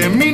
que mi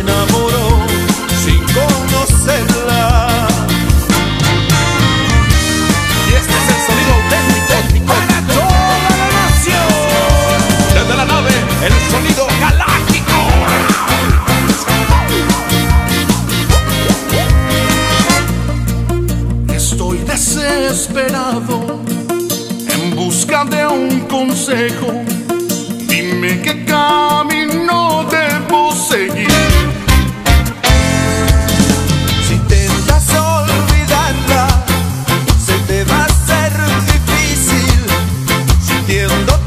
enamoró sin conocerla. Y este es el sonido auténtico para toda la nación. Desde la nave, el sonido galáctico. Estoy desesperado en busca de un consejo. Dime qué camino te tiempo seguir. Si intentas olvidarla, se te va a ser difícil, sintiendo